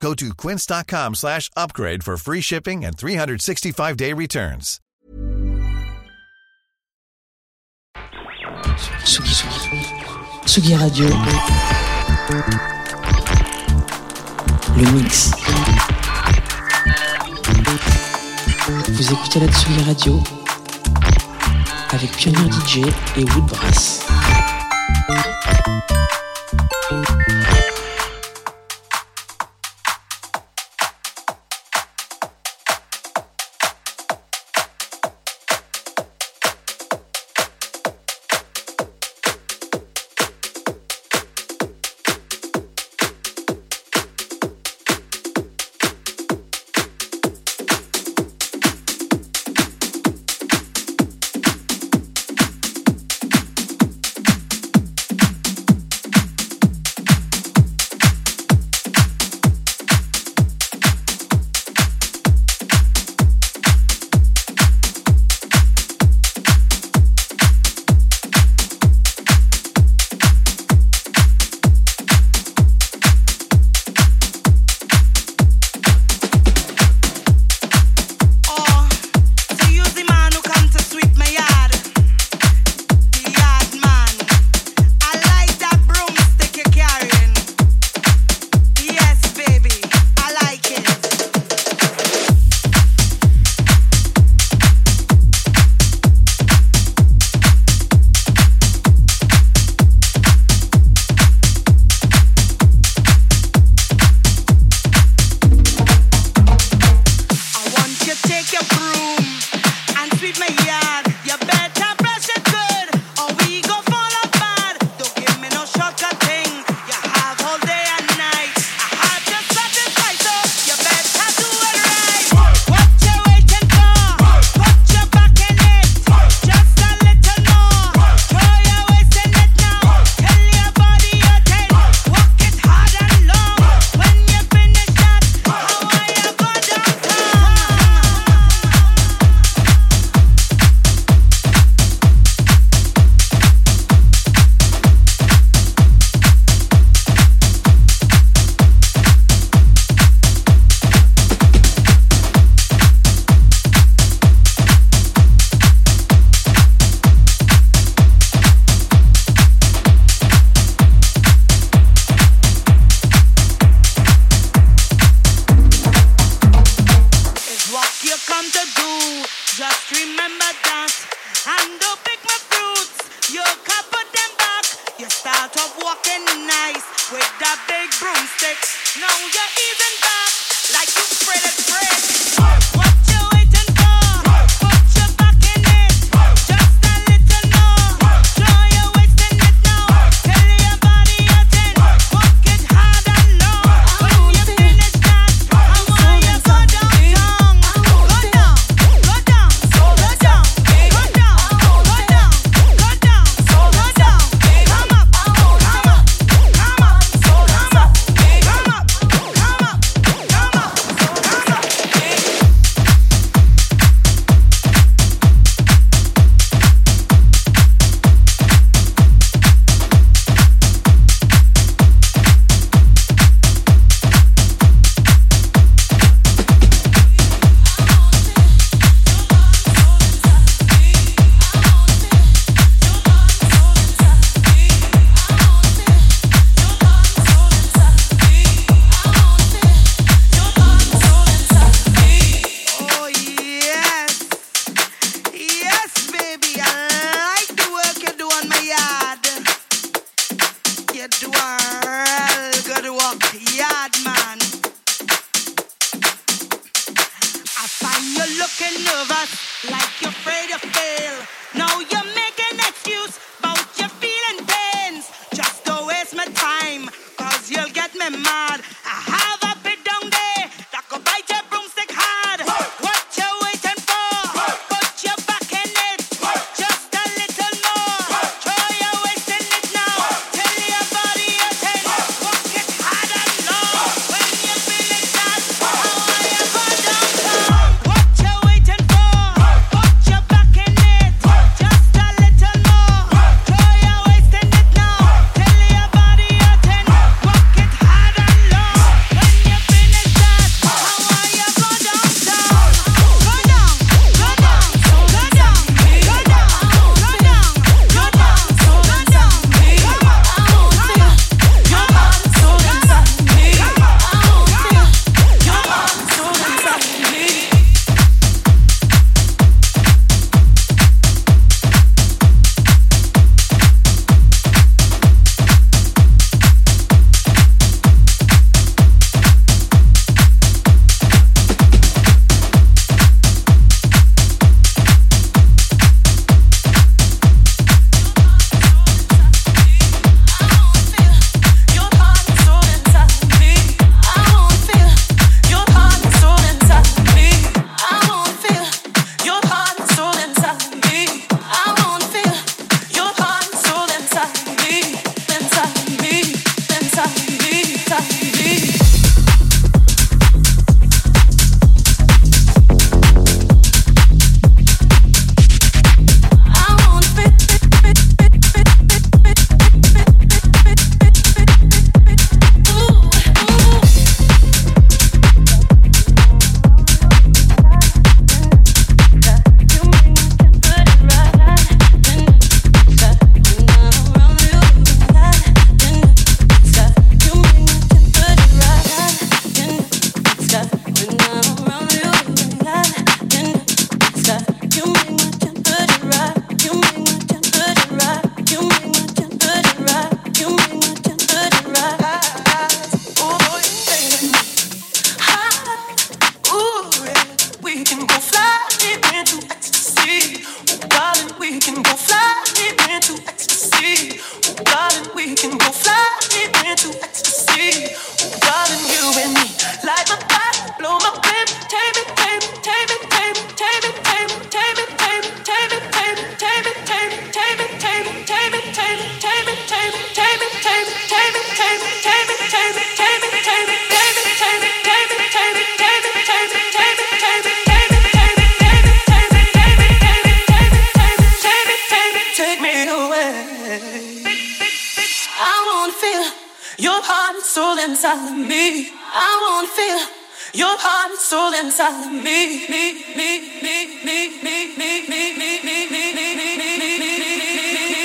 Go to quince.com slash upgrade for free shipping and 365-day returns. Tsugi, Tsugi Radio. Le mix. Vous écoutez la Tsugi Radio avec Pioneer DJ et Woodbrass. Heart and soul inside of me. I wanna feel your heart and soul inside of me. me, me, me, me, me, me, me, me, me, me, me, me, me.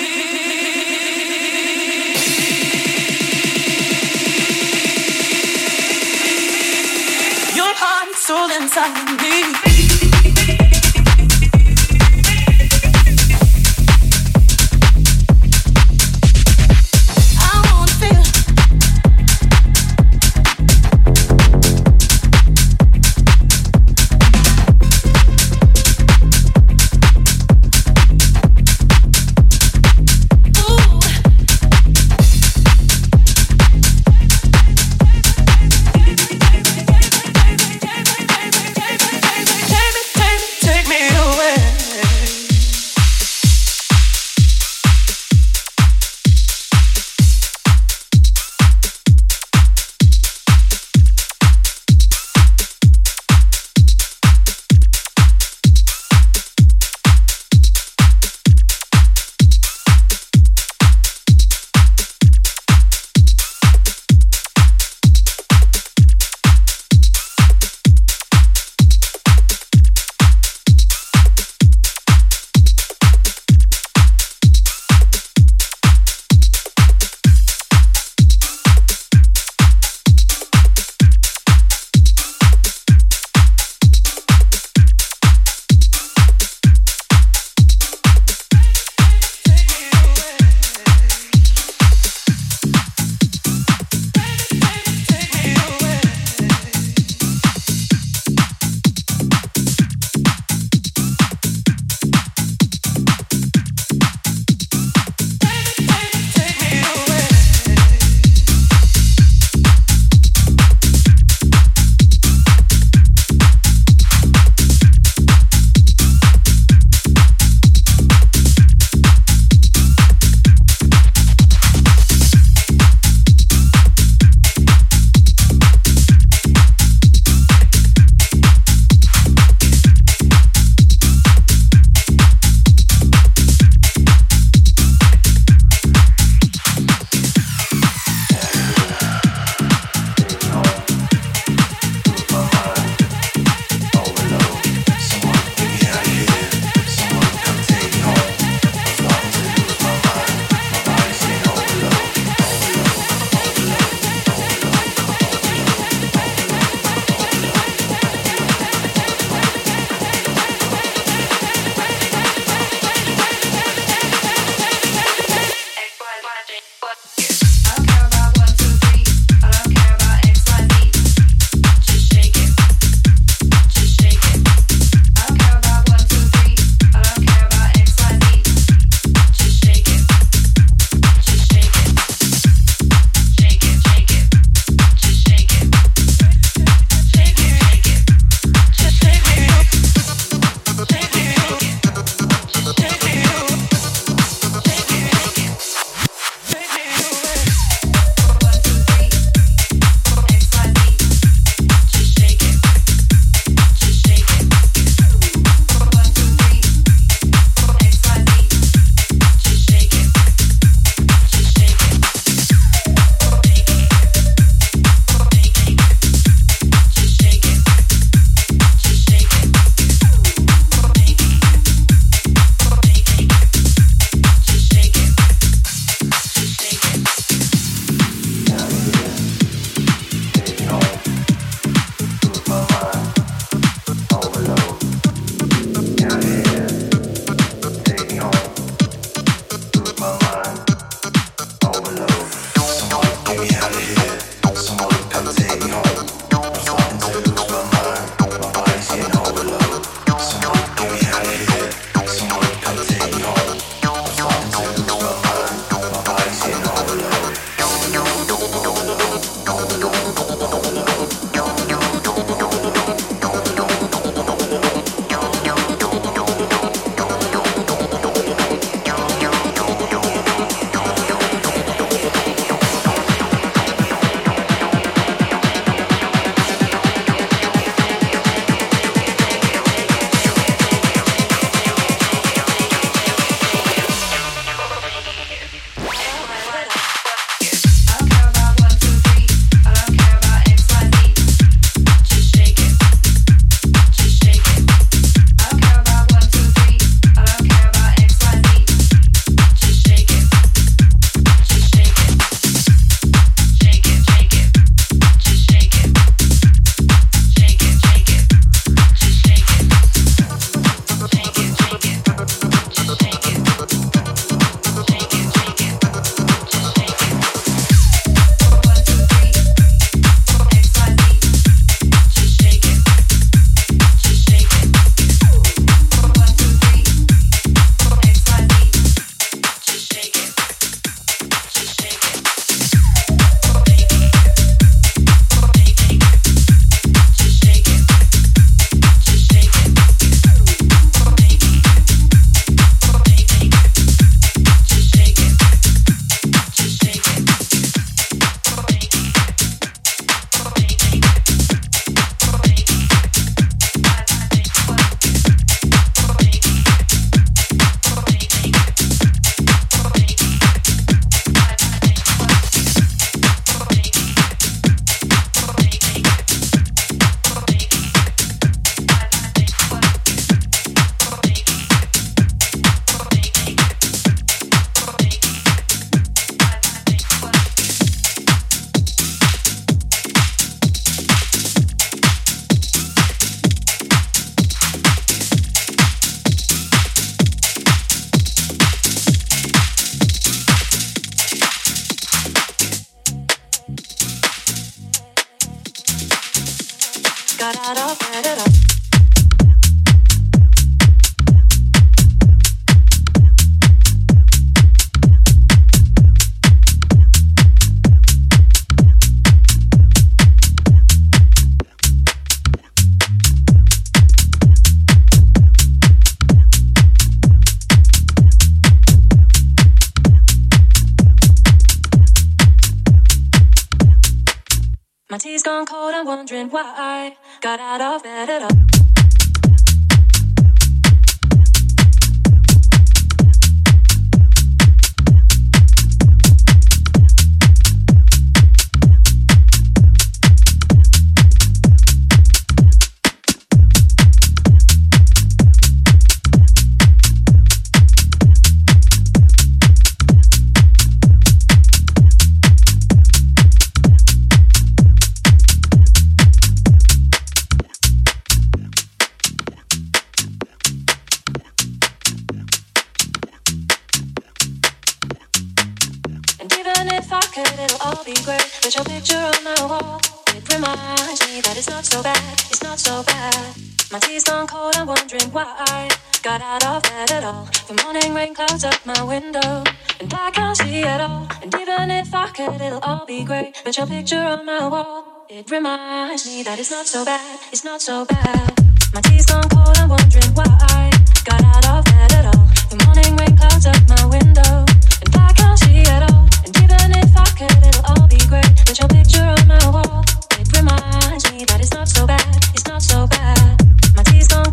Your heart and soul inside of me. But your picture on my wall, it reminds me that it's not so bad, it's not so bad. My tea's gone cold, I'm wondering why I got out of bed at all. The morning rain clouds up my window, and I can't see at all. And even if I could, it'll all be great. But your picture on my wall, it reminds me that it's not so bad, it's not so bad. My tea's gone cold, I'm wondering it reminds me that it's not so bad, it's not so bad. My tea's gone.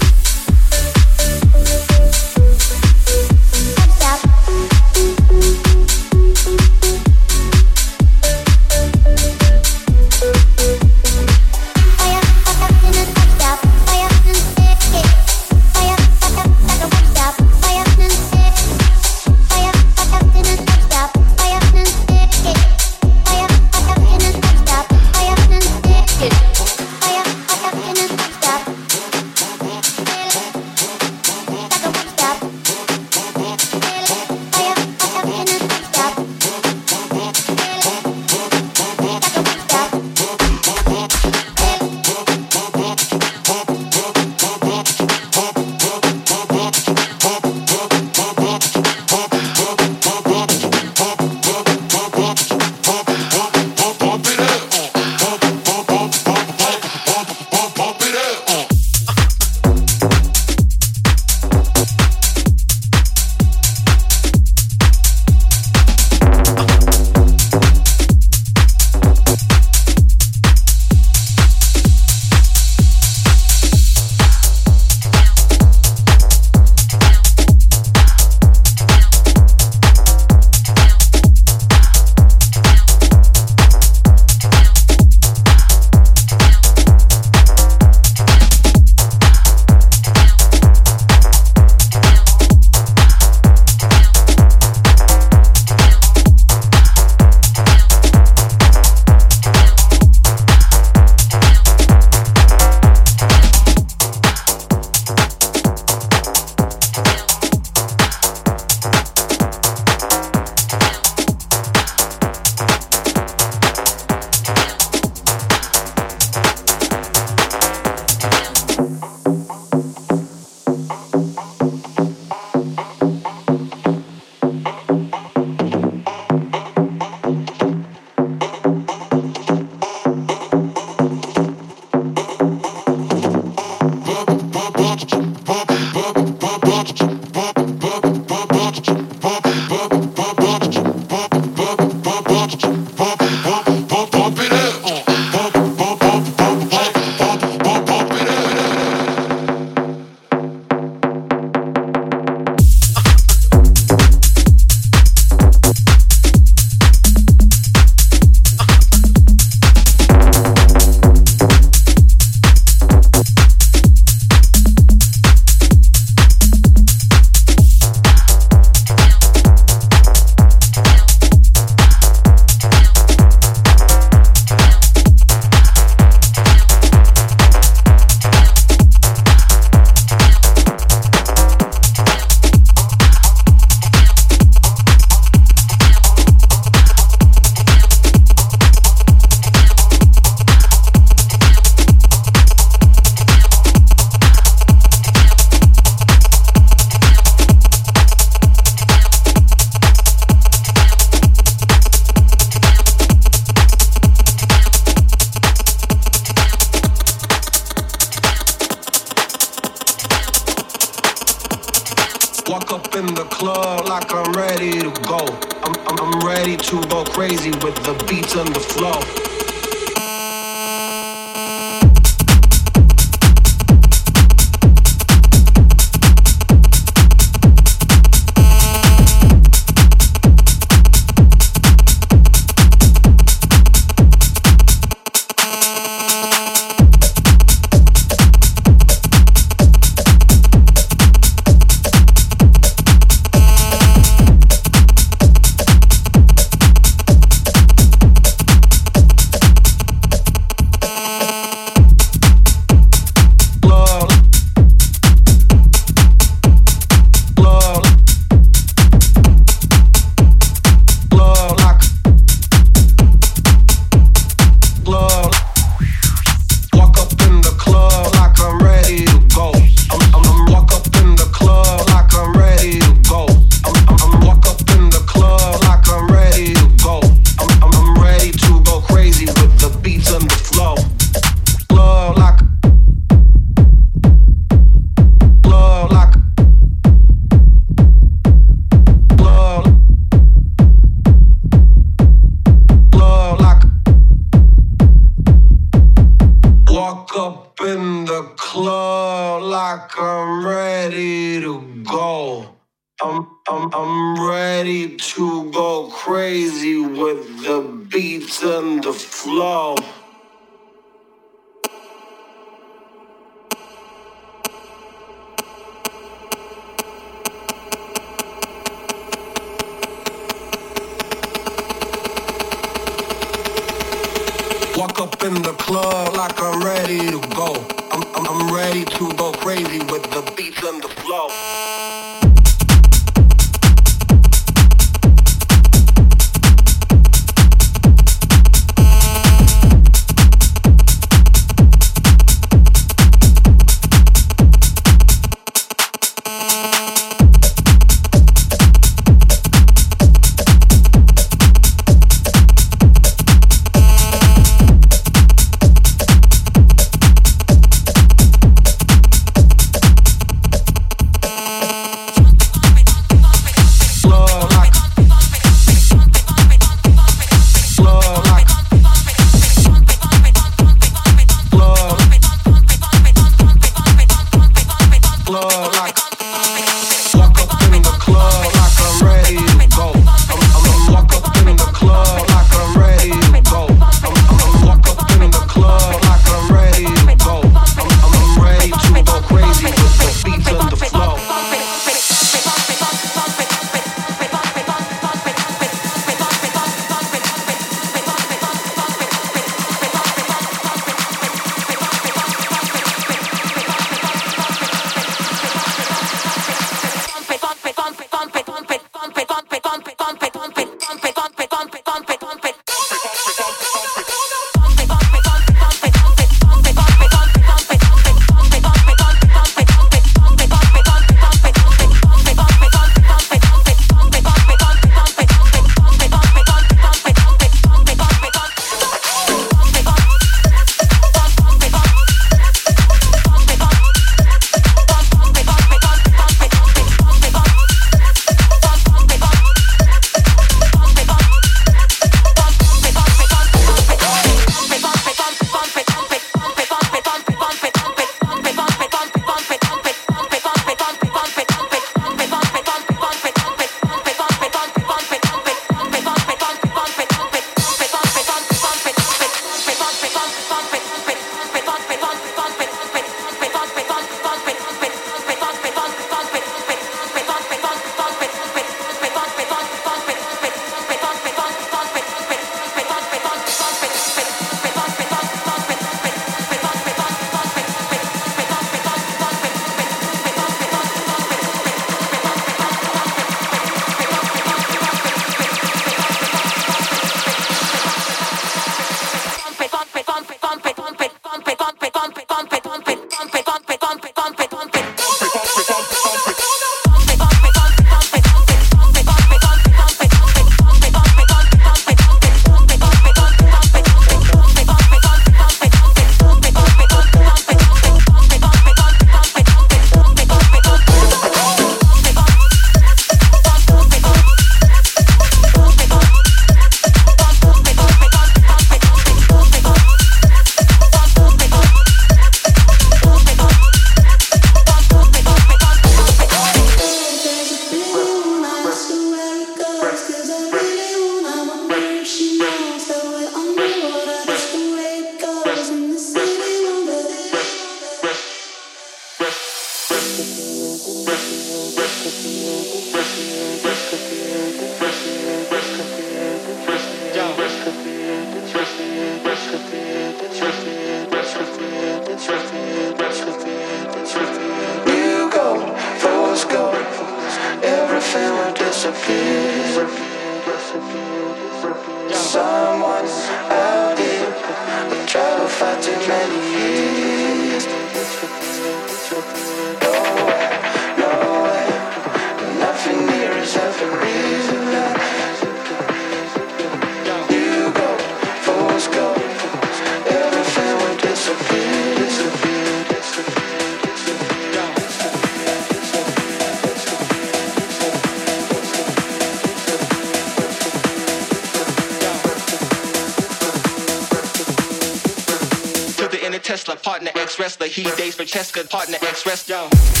He dates Francesca, partner ex wrestler.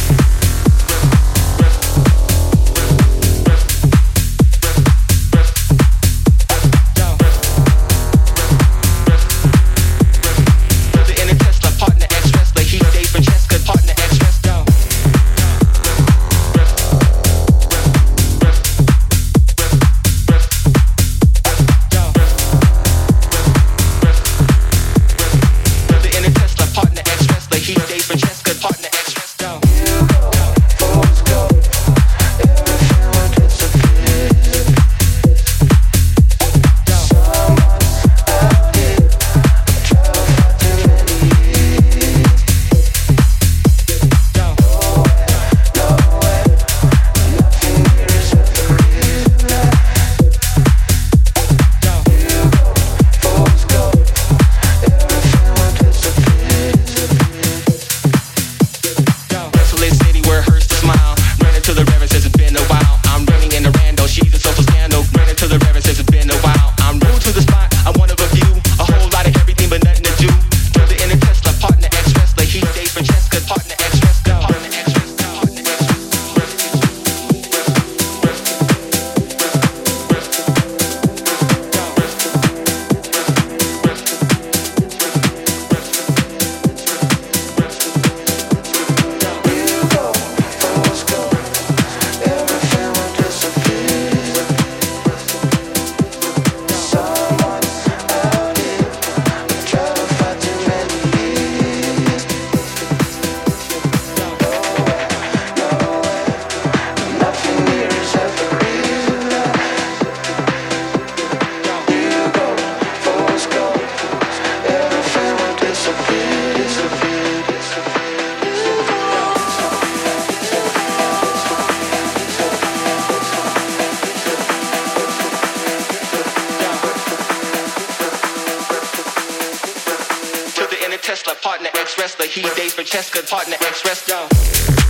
Tesla partner, X wrestler, he dates Francesca partner, X wrestler.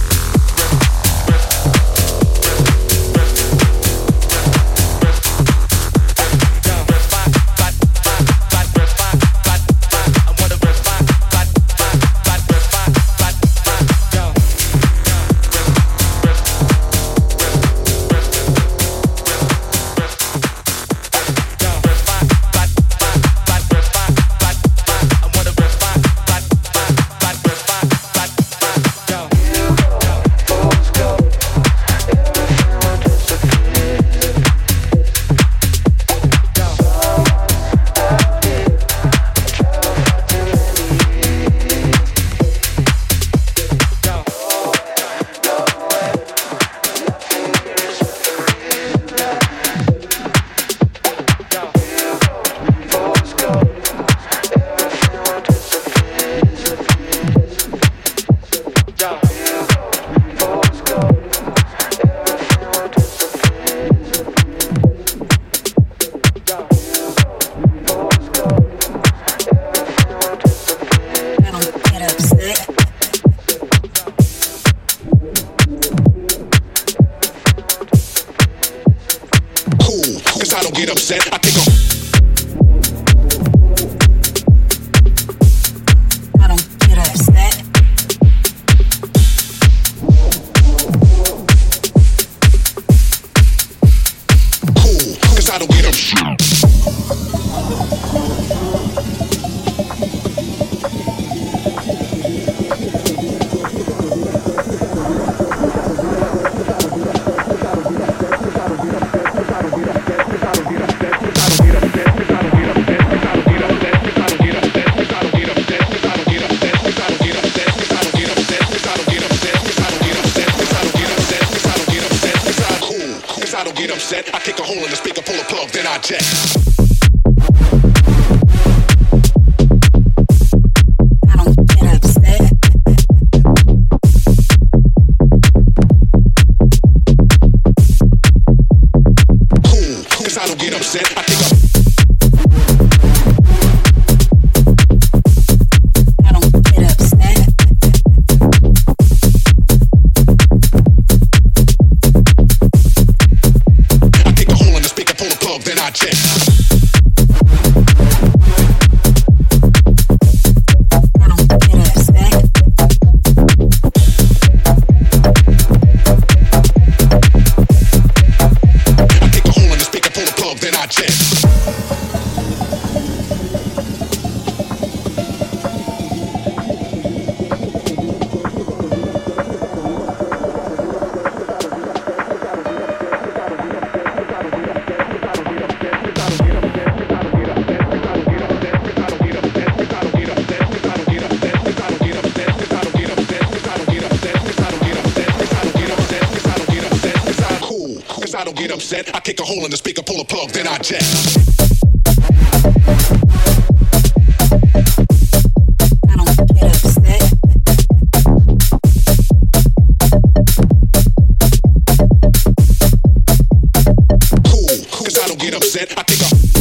Cause I don't get upset. I kick a